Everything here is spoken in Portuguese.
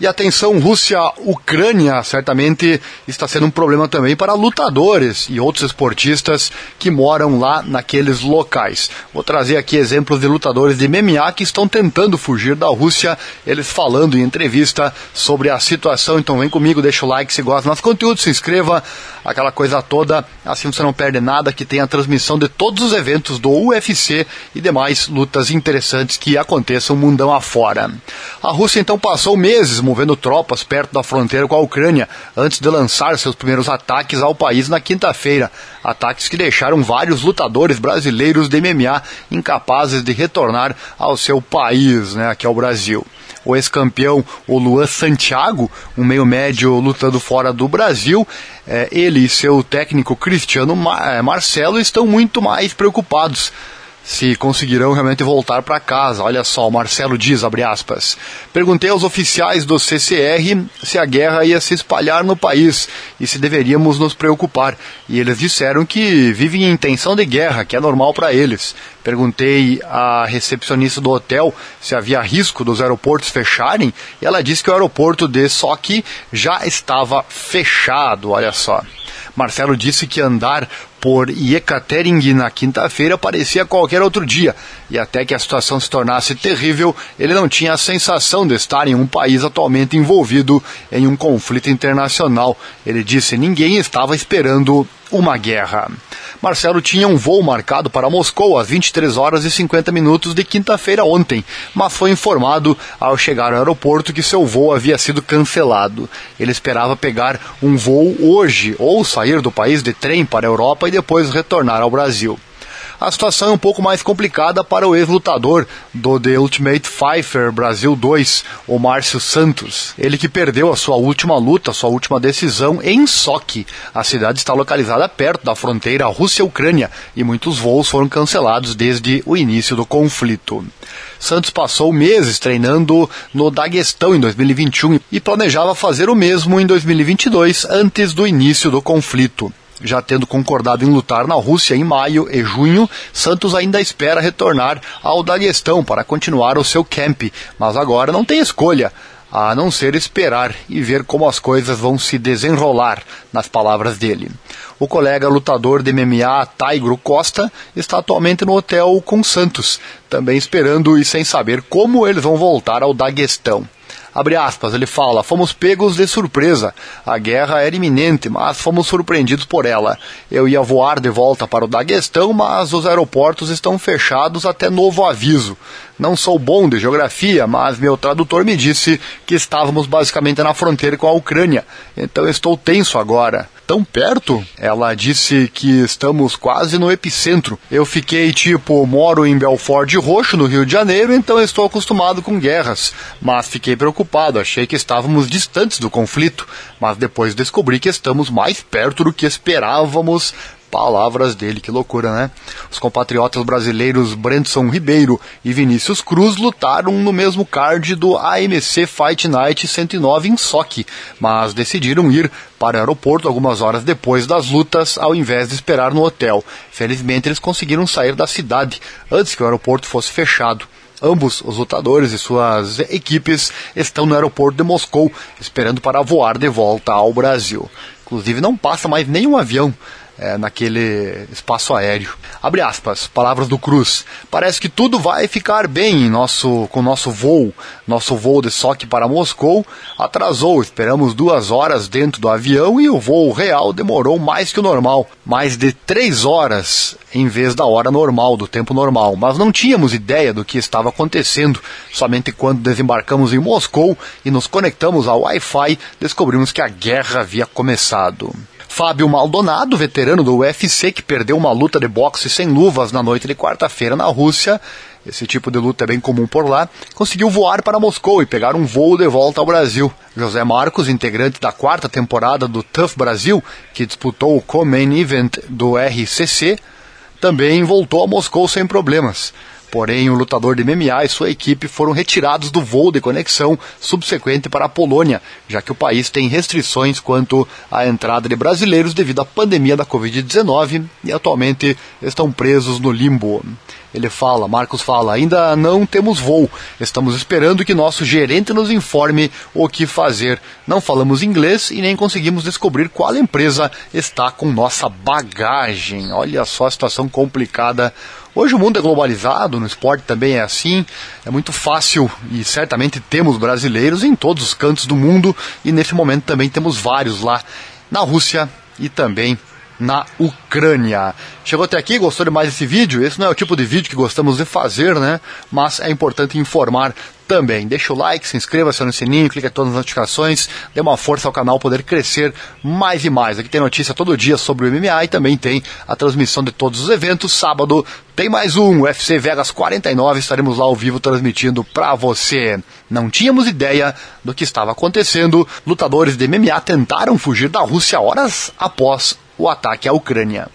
E atenção, Rússia-Ucrânia certamente está sendo um problema também para lutadores e outros esportistas que moram lá naqueles locais. Vou trazer aqui exemplos de lutadores de MMA que estão tentando fugir da Rússia, eles falando em entrevista sobre a situação. Então vem comigo, deixa o like se gosta do nosso conteúdo, se inscreva, aquela coisa toda, assim você não perde nada, que tem a transmissão de todos os eventos do UFC e demais lutas interessantes que aconteçam mundão afora. A Rússia então passou meses movendo tropas perto da fronteira com a Ucrânia antes de lançar seus primeiros ataques ao país na quinta-feira. Ataques que deixaram vários lutadores brasileiros de MMA incapazes de retornar ao seu país, né, aqui ao Brasil o ex-campeão, o Luan Santiago, um meio médio lutando fora do Brasil. É, ele e seu técnico Cristiano é, Marcelo estão muito mais preocupados se conseguirão realmente voltar para casa. Olha só, o Marcelo diz, abre aspas. Perguntei aos oficiais do CCR se a guerra ia se espalhar no país e se deveríamos nos preocupar. E eles disseram que vivem em intenção de guerra, que é normal para eles. Perguntei à recepcionista do hotel se havia risco dos aeroportos fecharem e ela disse que o aeroporto de Sochi já estava fechado, olha só. Marcelo disse que andar por Yekaterinburg na quinta-feira parecia qualquer outro dia, e até que a situação se tornasse terrível, ele não tinha a sensação de estar em um país atualmente envolvido em um conflito internacional. Ele disse: ninguém estava esperando uma guerra. Marcelo tinha um voo marcado para Moscou às 23 horas e 50 minutos de quinta-feira ontem, mas foi informado ao chegar ao aeroporto que seu voo havia sido cancelado. Ele esperava pegar um voo hoje ou sair do país de trem para a Europa depois retornar ao Brasil. A situação é um pouco mais complicada para o ex-lutador do The Ultimate Fighter Brasil 2, o Márcio Santos. Ele que perdeu a sua última luta, sua última decisão em Sochi. A cidade está localizada perto da fronteira Rússia-Ucrânia e muitos voos foram cancelados desde o início do conflito. Santos passou meses treinando no Daguestão em 2021 e planejava fazer o mesmo em 2022, antes do início do conflito. Já tendo concordado em lutar na Rússia em maio e junho, Santos ainda espera retornar ao Daguestão para continuar o seu camp, mas agora não tem escolha a não ser esperar e ver como as coisas vão se desenrolar, nas palavras dele. O colega lutador de MMA, Taigro Costa, está atualmente no hotel com Santos, também esperando e sem saber como eles vão voltar ao Daguestão. Abre aspas, ele fala: Fomos pegos de surpresa. A guerra era iminente, mas fomos surpreendidos por ela. Eu ia voar de volta para o Daguestão, mas os aeroportos estão fechados até novo aviso. Não sou bom de geografia, mas meu tradutor me disse que estávamos basicamente na fronteira com a Ucrânia. Então estou tenso agora tão perto? Ela disse que estamos quase no epicentro. Eu fiquei tipo, moro em Belfort Roxo, no Rio de Janeiro, então estou acostumado com guerras. Mas fiquei preocupado, achei que estávamos distantes do conflito. Mas depois descobri que estamos mais perto do que esperávamos Palavras dele, que loucura, né? Os compatriotas brasileiros Brentson Ribeiro e Vinícius Cruz lutaram no mesmo card do AMC Fight Night 109 em Sochi, mas decidiram ir para o aeroporto algumas horas depois das lutas, ao invés de esperar no hotel. Felizmente, eles conseguiram sair da cidade antes que o aeroporto fosse fechado. Ambos os lutadores e suas equipes estão no aeroporto de Moscou, esperando para voar de volta ao Brasil. Inclusive, não passa mais nenhum avião é, naquele espaço aéreo. Abre aspas, palavras do Cruz. Parece que tudo vai ficar bem nosso, com nosso voo. Nosso voo de Soque para Moscou atrasou. Esperamos duas horas dentro do avião e o voo real demorou mais que o normal. Mais de três horas em vez da hora normal, do tempo normal. Mas não tínhamos ideia do que estava acontecendo. Somente quando desembarcamos em Moscou e nos conectamos ao Wi-Fi, descobrimos que a guerra havia começado. Fábio Maldonado, veterano do UFC, que perdeu uma luta de boxe sem luvas na noite de quarta-feira na Rússia, esse tipo de luta é bem comum por lá, conseguiu voar para Moscou e pegar um voo de volta ao Brasil. José Marcos, integrante da quarta temporada do Tough Brasil, que disputou o Co-Main Event do RCC, também voltou a Moscou sem problemas. Porém, o lutador de MMA e sua equipe foram retirados do voo de conexão subsequente para a Polônia, já que o país tem restrições quanto à entrada de brasileiros devido à pandemia da Covid-19 e atualmente estão presos no limbo. Ele fala, Marcos fala, ainda não temos voo. Estamos esperando que nosso gerente nos informe o que fazer. Não falamos inglês e nem conseguimos descobrir qual empresa está com nossa bagagem. Olha só a situação complicada. Hoje o mundo é globalizado, no esporte também é assim. É muito fácil e certamente temos brasileiros em todos os cantos do mundo e nesse momento também temos vários lá na Rússia e também na Ucrânia. Chegou até aqui, gostou de mais desse vídeo? Esse não é o tipo de vídeo que gostamos de fazer, né? Mas é importante informar também. Deixa o like, se inscreva, acione o sininho, clique em todas as notificações, dê uma força ao canal poder crescer mais e mais. Aqui tem notícia todo dia sobre o MMA e também tem a transmissão de todos os eventos. Sábado tem mais um, UFC Vegas 49, estaremos lá ao vivo transmitindo para você. Não tínhamos ideia do que estava acontecendo. Lutadores de MMA tentaram fugir da Rússia horas após o ataque à Ucrânia.